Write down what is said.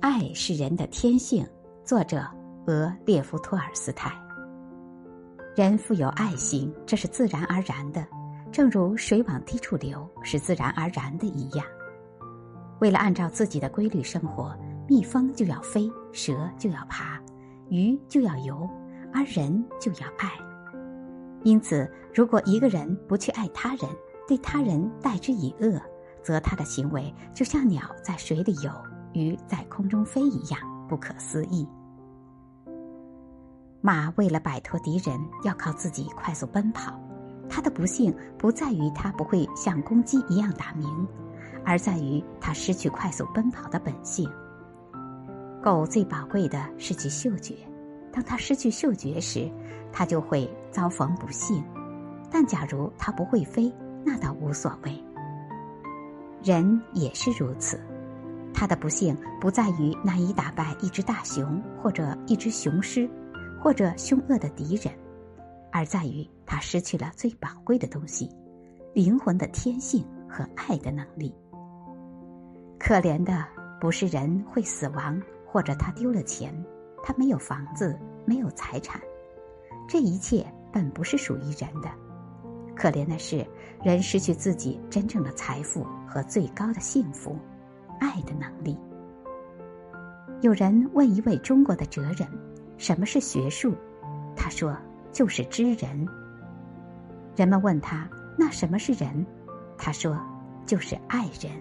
爱是人的天性。作者：俄列夫·托尔斯泰。人富有爱心，这是自然而然的，正如水往低处流是自然而然的一样。为了按照自己的规律生活，蜜蜂就要飞，蛇就要爬，鱼就要游，而人就要爱。因此，如果一个人不去爱他人，对他人待之以恶，则他的行为就像鸟在水里游，鱼在空中飞一样不可思议。马为了摆脱敌人，要靠自己快速奔跑。它的不幸不在于它不会像公鸡一样打鸣，而在于它失去快速奔跑的本性。狗最宝贵的是其嗅觉，当它失去嗅觉时，它就会遭逢不幸。但假如它不会飞，那倒无所谓。人也是如此，他的不幸不在于难以打败一只大熊或者一只雄狮。或者凶恶的敌人，而在于他失去了最宝贵的东西——灵魂的天性和爱的能力。可怜的不是人会死亡，或者他丢了钱，他没有房子，没有财产，这一切本不是属于人的。可怜的是人失去自己真正的财富和最高的幸福——爱的能力。有人问一位中国的哲人。什么是学术？他说：“就是知人。”人们问他：“那什么是人？”他说：“就是爱人。”